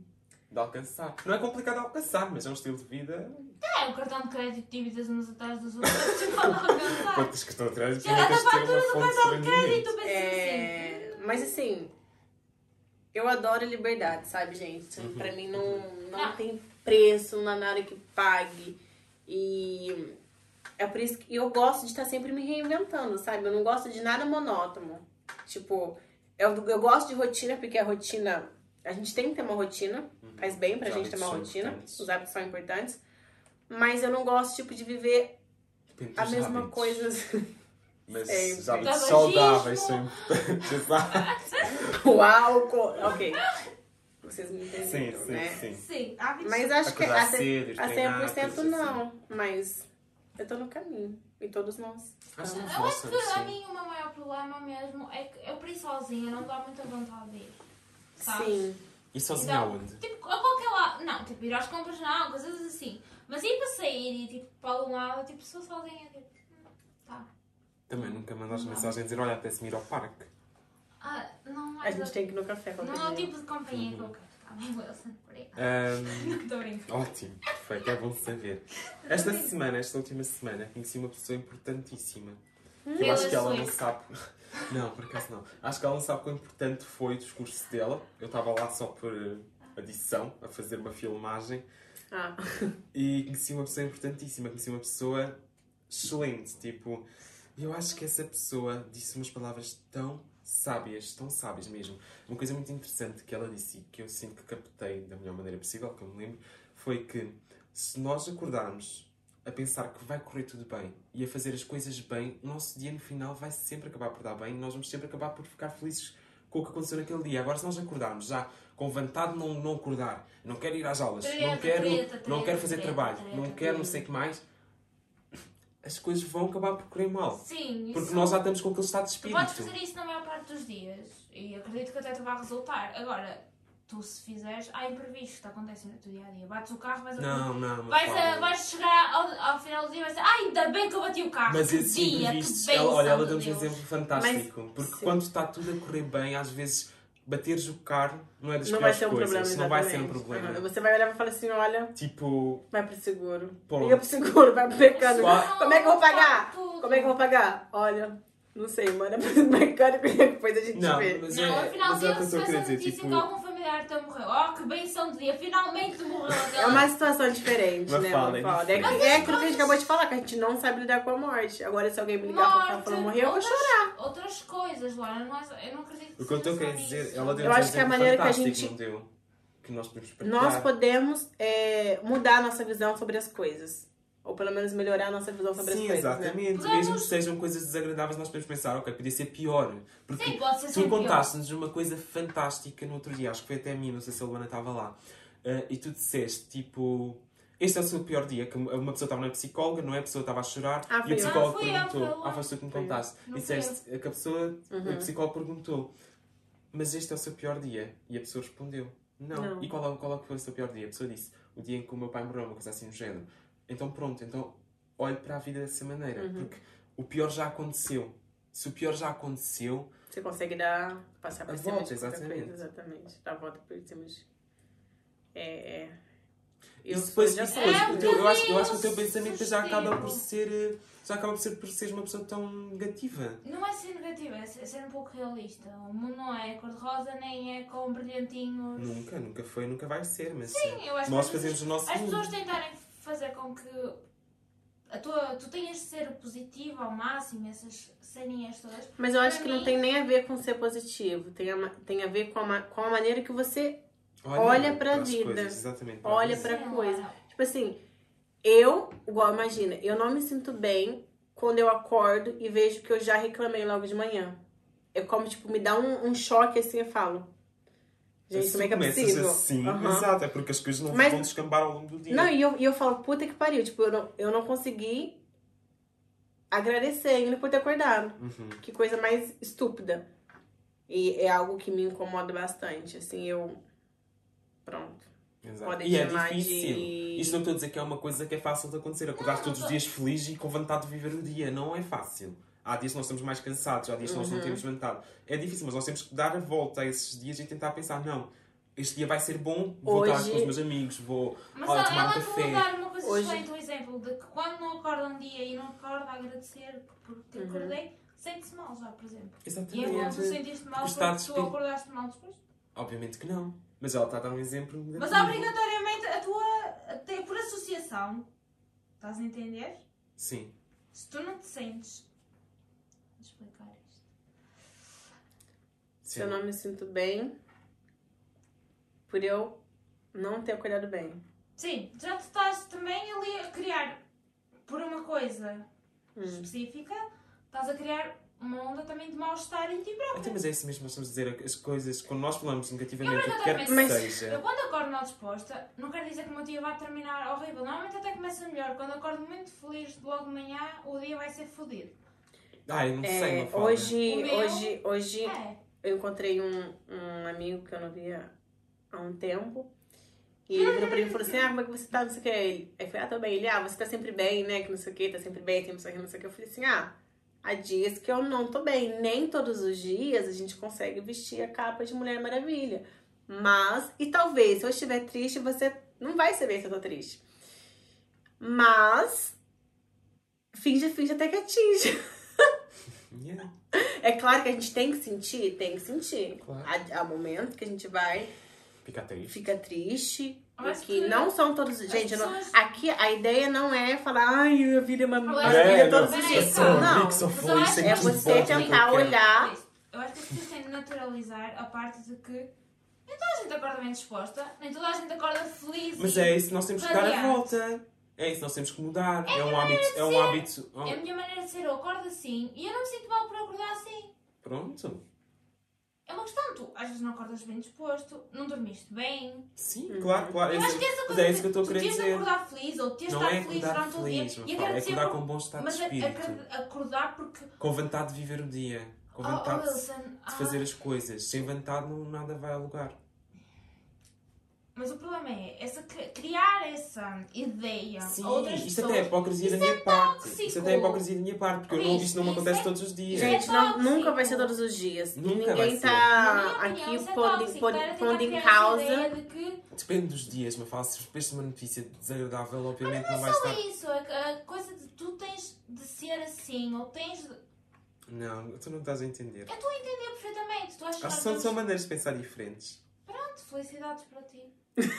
de alcançar. Não é complicado de alcançar, mas é um estilo de vida. É, o cartão de crédito e dívidas umas atrás dos outros. Tipo, alcançar. Quantas que estão atrás, Já dá tens de ter fatura do de cartão de crédito, pensa É, mas assim, eu adoro liberdade, sabe, gente? Uhum. Pra mim não, não Não. tem preço, não há nada que pague. E é por isso que eu gosto de estar sempre me reinventando, sabe? Eu não gosto de nada monótono. Tipo, eu, eu gosto de rotina, porque a rotina. A gente tem que ter uma rotina, faz bem pra Os gente ter uma hábitos rotina. importantes. Os hábitos são importantes. Mas eu não gosto, tipo, de viver Depende a mesma hábitos. coisa. Mas Sempre. os hábitos Tabagismo. saudáveis são importantes. o álcool. Ok. Vocês me entenderam, sim, sim, né? sim. Sim, hábitos. Mas acho que a, cedo, a treinar, 100% coisas assim. não. Mas eu tô no caminho. E todos nós. Acho que Eu acho que somos, a mim o meu maior problema mesmo é que eu para ir sozinha não dá muita vontade de ir. Sabes? Sim. E sozinho Então, aonde? Tipo, a qualquer lado. Não, tipo, ir às compras não, coisas assim. Mas ir para sair e tipo, para algum lado, tipo, sou sozinha, tipo. Tá. Também nunca mandaste mensagem a dizer: Olha, apetece-me ir ao parque. Ah, não A é. gente tem que ir no café qualquer Não é o tipo de companhia Uhum. que eu Wilson? Ahm, Estou brincando. Ótimo, perfeito, é bom saber. Esta semana, esta última semana, conheci uma pessoa importantíssima. Eu Taylor acho que ela não sabe. Não, por acaso não. Acho que ela não sabe quão importante foi o discurso dela. Eu estava lá só por eh, adição, a fazer uma filmagem. Ah. E conheci uma pessoa importantíssima, conheci uma pessoa excelente. Tipo, eu acho que essa pessoa disse umas palavras tão sábias, tão sábias mesmo. Uma coisa muito interessante que ela disse e que eu sinto que captei da melhor maneira possível, que eu me lembro, foi que se nós acordarmos a pensar que vai correr tudo bem e a fazer as coisas bem, o nosso dia no final vai sempre acabar por dar bem e nós vamos sempre acabar por ficar felizes com o que aconteceu naquele dia. Agora, se nós acordarmos já com vontade de não, não acordar, não quero ir às aulas, não quero, não quero fazer trabalho, não quero não sei o que mais, as coisas vão acabar por correr mal. Sim, isso. Porque nós já estamos com aquele estado de Tu podes espírito. fazer isso na maior parte dos dias e acredito que até te vai resultar. Agora, tu se fizeres, há imprevistos que acontecem no teu dia a dia. Bates o carro, vais a Não, não, mas Vais, a, vais chegar ao, ao final do dia e vais dizer, ah, ainda bem que eu bati o carro. Mas que esses dia, imprevistos, que ela, olha, ela deu-nos de um Deus." exemplo fantástico. porque sim. quando está tudo a correr bem, às vezes bateres o carro não é das Não vai piores ser um coisas. problema, não vai ser um problema. Você vai olhar e falar assim, olha, Tipo, vai pro seguro. Pronto. Liga pro seguro, vai pro mecânico. Só- Como é que eu vou pagar? Tudo. Como é que eu vou pagar? Olha, não sei, manda pro mecânico e depois a gente não, vê. mas Não, é, afinal, mas é o eu que eu estou a dizer. Tipo, que algum familiar teu morreu, oh, que benção de dia, finalmente morreu. É uma situação diferente, né, Mafalda, é Mafalda? É, diferente. é aquilo que a gente acabou de falar, que a gente não sabe lidar com a morte. Agora, se alguém me ligar pra falar que ela morreu, eu vou chorar. outras coisas, Laura, não é, eu não acredito o que eu estou a dizer, ela deu Eu um acho que a maneira que a gente- não deu? Que nós podemos. Nós podemos é, mudar a nossa visão sobre as coisas. Ou pelo menos melhorar a nossa visão sobre Sim, as coisas, né? exatamente. Podemos- Mesmo que sejam coisas desagradáveis, nós podemos pensar, ok, podia ser pior. Porque Sim, pode ser tu contaste-nos uma coisa fantástica no outro dia, acho que foi até a mim, não sei se a Luana estava lá. ah, e tu disseste, tipo, este é o seu pior dia, que uma pessoa estava na psicóloga, não é? A pessoa estava a chorar Ah, e o eu. psicólogo eu, perguntou. foi eu. ah, foste tu que me Foi eu. contaste. Não E disseste que a pessoa, o Uhum. psicólogo perguntou, mas este é o seu pior dia? E a pessoa respondeu, não. Não. E qual é, qual é que foi o seu pior dia? A pessoa disse, o dia em que o meu pai morreu, uma coisa assim do género. Então pronto, então olhe para a vida dessa maneira, Uhum. porque o pior já aconteceu. Se o pior já aconteceu, Você consegue dar, passar por A cima volta, de exatamente. exatamente. Dar a volta por cima de... É, é... E Eu depois, sou- já isso depois, É, o teu- eu, acho, eu acho que o teu pensamento já acaba por sugestivo. ser. Já acaba por ser por seres uma pessoa tão negativa. Não é ser negativo, é ser, ser um pouco realista. O mundo não é cor-de-rosa nem é com brilhantinhos. Nunca, nunca foi, nunca vai ser, mas Sim, eu acho nós que as fazemos o nosso As mundo. pessoas tentarem fazer com que a tua, tu tenhas de ser positivo ao máximo, essas ceninhas todas. Mas eu acho Pra que não mim- tem nem a ver com ser positivo. Tem a, tem a ver com a, com a maneira que você olha pra as vida. coisas, exatamente, para Olha a vida. pra coisa. Tipo assim, eu, igual, imagina, eu não me sinto bem quando eu acordo e vejo que eu já reclamei logo de manhã. É como, tipo, me dá um, um choque assim, eu falo. Gente, Se como é que é possível? assim, Aham. exato, é porque as coisas não Mas- vão descambar ao longo do dia. Não, e eu, e eu falo, puta que pariu. Tipo, eu não, eu não consegui agradecer ainda por ter acordado. Uhum. Que coisa mais estúpida. E é algo que me incomoda bastante. Assim, eu. Pronto. Exato. Podem E é difícil. de. Isto não estou a dizer que é uma coisa que é fácil de acontecer. Acordar Não, todos os não. dias feliz e com vontade de viver o dia. Não é fácil. Há dias que nós estamos mais cansados, há dias que nós não Uhum. temos vontade. É difícil, mas nós temos que dar a volta a esses dias e tentar pensar: não, este dia vai ser bom, vou estar Hoje- com os meus amigos, vou Mas olha, ela, tomar um café. dar uma coisa Hoje- excelente, um exemplo de que quando não acorda um dia e não acorda a agradecer por ter Uhum. acordei, sente-se mal já, por exemplo. E é bom tu Exatamente. sentiste mal Porque tu acordaste mal depois. Obviamente que não. Mas ela está a dar um exemplo Mas obrigatoriamente a tua. Até por associação. Estás a entender? Sim. Se tu não te sentes. Vou explicar isto. Se eu não me sinto bem, por eu não ter acordado bem. Sim, já tu estás também ali a criar por uma coisa Hum. específica, estás a criar uma onda também de mal-estar em ti próprio. Então, mas é isso mesmo, nós estamos a dizer as coisas, quando nós falamos negativamente, o que quer que. Mas- seja. Eu quando acordo mal disposta, não quer dizer que o meu dia vai terminar horrível. Normalmente até começa melhor. Quando acordo muito feliz logo de manhã, o dia vai ser fodido. Ah, eu não sei, É, não fala. hoje, O meu- hoje, hoje É. eu encontrei um, um amigo que eu não via há um tempo. E ele virou pra mim e falou assim: Ah, como é que você tá? Não sei o que. Aí eu falei: Ah, tô bem. Ele, ah, você tá sempre bem, né? Que não sei o que, tá sempre bem, tem não sei que, não sei o que. Eu falei assim: Ah, há dias que eu não tô bem. Nem todos os dias a gente consegue vestir a capa de Mulher Maravilha. Mas, e talvez, se eu estiver triste, você não vai saber se eu tô triste. Mas, finge, finge até que atinge. Yeah, É claro que a gente tem que sentir, tem que sentir. claro. Há, há momentos que a gente vai, Fica triste. fica triste. Mas Porque que- não são todos. Gente, não- aqui a ideia não é falar, ai, a vida é uma maravilha É, todos não, os dias. Não. É você tentar olhar. Eu acho que as pessoas têm de naturalizar a parte de que nem toda a gente acorda bem disposta, nem toda a gente acorda feliz. Mas é isso que nós temos que dar a volta. É isso nós temos que mudar. É, um hábito. É um hábito. oh, É a minha maneira de ser, eu acordo assim e eu não me sinto mal por acordar assim. Pronto. É uma questão, tu às vezes não acordas bem disposto, não dormiste bem. Sim, Uhum. claro, claro. Eu É acho que essa mas coisa é isso que eu estou a tu querer tens de dizer. acordar feliz ou tens de estar é feliz durante o dia. E é acordar com um bom estado de Mas a- espírito. a- acordar porque. Com vontade de viver o dia. Com Oh, vontade oh, de- Wilson, de ah, fazer as coisas. Sem vontade, não, nada vai ao lugar. Mas o problema é essa, cri- criar essa ideia Sim, outras isto pessoas. até é hipocrisia da Isso é minha parte. tóxico. Isso até é hipocrisia da minha parte, porque eu não, Isso, isto não me isso acontece é- todos os dias. Isso é Gente, não, tóxico. nunca vai ser todos os dias. Nunca Ninguém vai tá minha opinião, aqui isso é pondo, em causa. ideia de que Depende dos dias, mas falo, se vês uma notícia desagradável, obviamente não, não vai é só estar. isso, a, a coisa de tu tens de ser assim, ou tens de. Não, tu não estás a entender. Eu estou a entender perfeitamente. Tu achas que Acho que nós são, são maneiras de pensar diferentes. Pronto, felicidades para ti.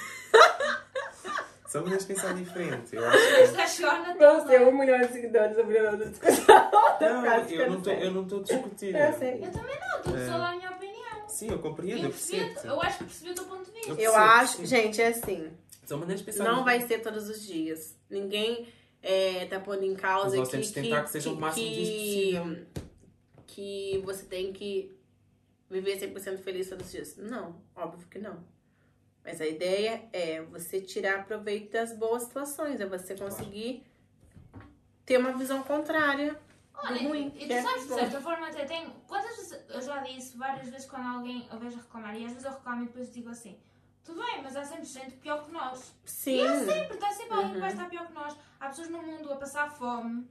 São maneiras de pensar diferentes. Eu acho chegou na Vamos ter um milhão de seguidores a outra discussão. que. Não, eu não estou eu não estou a discutir. Eu sei. Eu também não, estou É. só a dar a minha opinião. Sim, eu compreendo, Eu, eu percebi, percebo. eu acho que percebi o teu ponto de vista. Eu Eu acho, sim. gente, é assim. São maneiras de pensar Não vai ser todos os dias. Ninguém é, tá pondo em causa que, temos que tentar que seja o máximo de dias possível. que você tem que viver 100% feliz todos os dias. Não, óbvio que não. Mas a ideia é você tirar proveito das boas situações, é você conseguir ter uma visão contrária Olha, do ruim. e que tu é sabes, de certa forma, até tenho. Quantas vezes eu já disse várias vezes quando alguém eu vejo reclamar, e às vezes eu reclamo e depois digo assim: tudo bem, mas há sempre gente pior que nós. Sim. E há sempre, está sempre alguém que Uhum. vai estar pior que nós. Há pessoas no mundo a passar fome.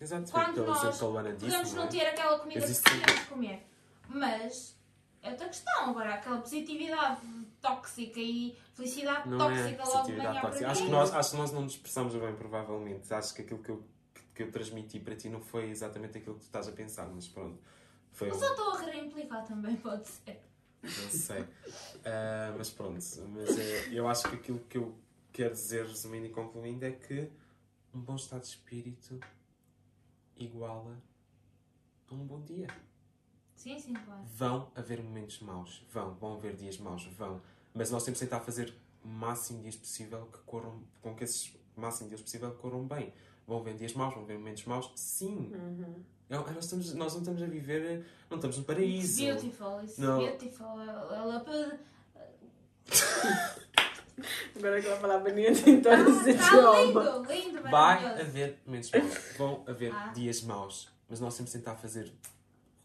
Exato, Quando nós que. Podemos não é? ter aquela comida que Existe precisamos comer. Mas é outra questão. Agora, aquela positividade tóxica e felicidade Não é tóxica logo de manhã tóxica. Acho que, nós, acho que nós não nos expressamos bem, provavelmente. Acho que aquilo que eu, que, eu transmiti para ti não foi exatamente aquilo que tu estás a pensar, mas pronto. Foi Eu um- só estou a reimplicar também, pode ser. Não sei. Ah, mas pronto. Mas é, eu acho que aquilo que eu quero dizer, resumindo e concluindo, é que um bom estado de espírito iguala a um bom dia. Sim, sim, claro. Vão haver momentos maus, vão, vão haver dias maus, vão. Mas nós temos de tentar fazer o máximo de dias possível que corram, com que esses máximo de dias possível corram bem. Vão haver dias maus, vão haver momentos maus, sim. Uhum. É- nós, estamos, nós não estamos a viver, não estamos no paraíso. Beautiful, it's Não. beautiful. Ela, Agora que ela falar bonito em todos os Ah, tá idiomas. lindo, lindo, Vai haver momentos maus, vão haver Ah. dias maus, mas nós temos de tentar fazer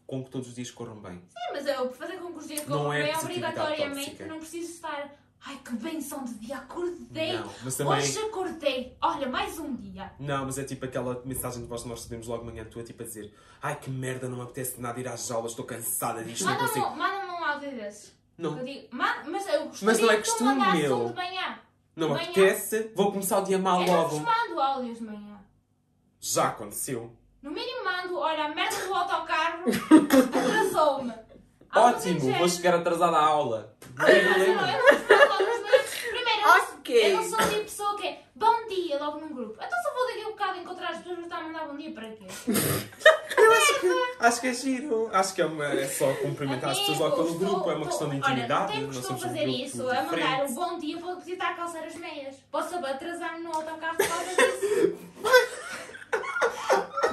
com que todos os dias corram bem. Sim, mas eu fazer com que os dias Não corram é bem, positividade obrigatoriamente, tóxica. não preciso estar. Ai, que benção de dia, acordei. Não, mas também. Hoje acordei. Olha, mais um dia. Não, mas é tipo aquela mensagem de voz que nós recebemos logo de manhã tua, tipo a dizer Ai que merda, não me apetece nada ir às aulas, estou cansada disto, não Manda-me consigo. manda um áudio desses. Não, Eu digo, "Ma- mas eu gostaria Mas não é que tu costume meu. de manhã. não me apetece, vou começar o dia mal Eu não logo. mando áudios de manhã. Já aconteceu. No mínimo mando, olha, a merda do autocarro atrasou-me. Ótimo, vou chegar atrasada à aula. Eu não, eu não manhã. Primeiro, eu não- Ok. eu não sou a tipo pessoa que é bom dia logo num grupo. Então se eu vou daqui a bocado encontrar as pessoas, vou estar a mandar bom dia para quê? Acho que é giro. Acho que é, uma, é só cumprimentar as pessoas logo pelo grupo, é uma questão de tô- intimidade. Olha, até nós costumo somos um fazer grupo isso, a mandar diferente. um bom dia para poder estar a calçar as meias. Posso atrasar-me no autocarro por causa disso.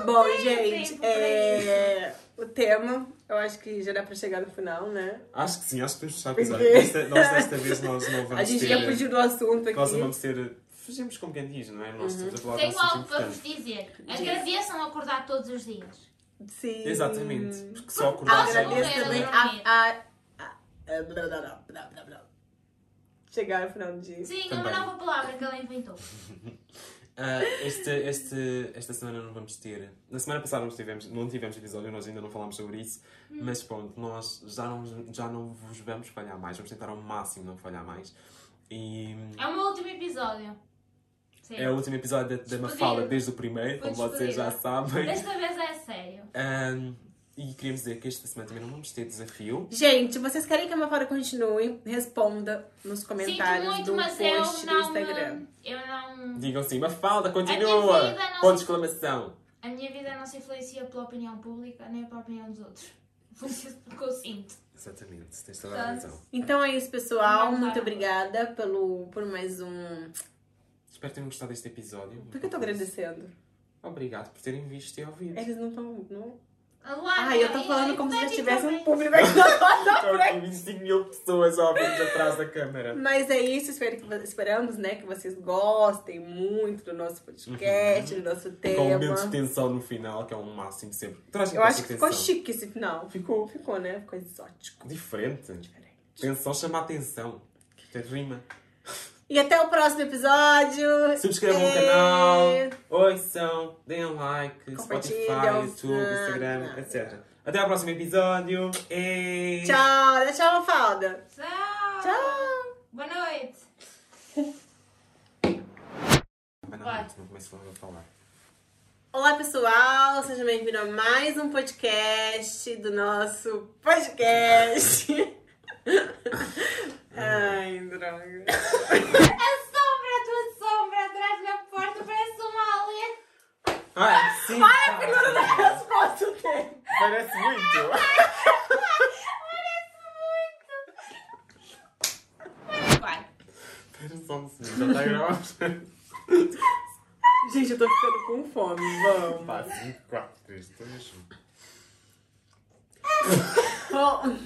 Bom, Tem gente, é... o tema, eu acho que já dá pra chegar no final, né? Acho que sim, acho que podemos fechar o Porque- episódio. Nós desta vez nós não vamos A gente ter. já fugiu do assunto Nós não aqui. vamos ter. Fugimos como quem diz, não é? Nós estamos a falar Tenho algo para vos dizer. Diz. Agradeçam acordar todos os dias. Sim. Exatamente. Porque só acordar já Agradeço também a. Chegar ao final do dia. Sim, é uma nova palavra que ela inventou. Ah, este, este, esta semana não vamos ter. Na semana passada não tivemos, não tivemos episódio, nós ainda não falámos sobre isso, Hum. mas pronto, nós já não, já não vos vamos falhar mais, vamos tentar ao máximo não falhar mais. E É o meu último episódio. Sim. é o último episódio da, da. Mafala desde o primeiro, como vocês já sabem. Desta vez é sério. Ahm, e queríamos dizer que esta semana também não vamos ter desafio. Gente, vocês querem que a Mafara continue? Responda nos Sinto comentários muito, do mas eu post do não. Instagram. me- Eu não. Digam assim, Mafalda, continua! não Ponto de exclamação! A minha vida não se influencia pela opinião pública nem pela opinião dos outros. Influencia pelo que eu sinto. Exatamente, tens toda a Portanto, razão. Então é isso, pessoal. Não, Muito obrigada pelo, por mais um. Espero que tenham gostado deste episódio. Por que eu tô agradecendo? Obrigado por terem visto e ouvido. Eles não estão. Não... Luana, Ai, eu tô falando como se já Tati tivesse um público aqui na nossa aqui 25 mil pessoas óbvias atrás da câmera. Mas é isso, espero que, esperamos né, que vocês gostem muito do nosso podcast, do nosso Com um tema. momento de tensão no final, que é um máximo sempre. Traz Eu acho que ficou chique esse final. Ficou. Ficou, né? Ficou exótico. Diferente. Diferente. Tensão chama a atenção. Tem rima. E até o próximo episódio. Subscrevam É. o canal. Ouçam. Deem um like. Spotify. YouTube, Instagram, Ah. etc. Até ao próximo episódio. E... Tchau. Tchau, Mafalda. Tchau. Tchau. Boa noite. Não, Vai. não. Olá, pessoal. Seja bem-vindo a mais um podcast do nosso podcast. Ai, droga. A sombra, a tua sombra atrás da porta parece uma alien. Ah, sim! Ai, figura da resposta dele. Parece muito! Vai. Espera só um segundo, já está a gravar? Gente, eu tô ficando com fome. Vamos. Pá, 5, 4, 3, 2, 1. Bom,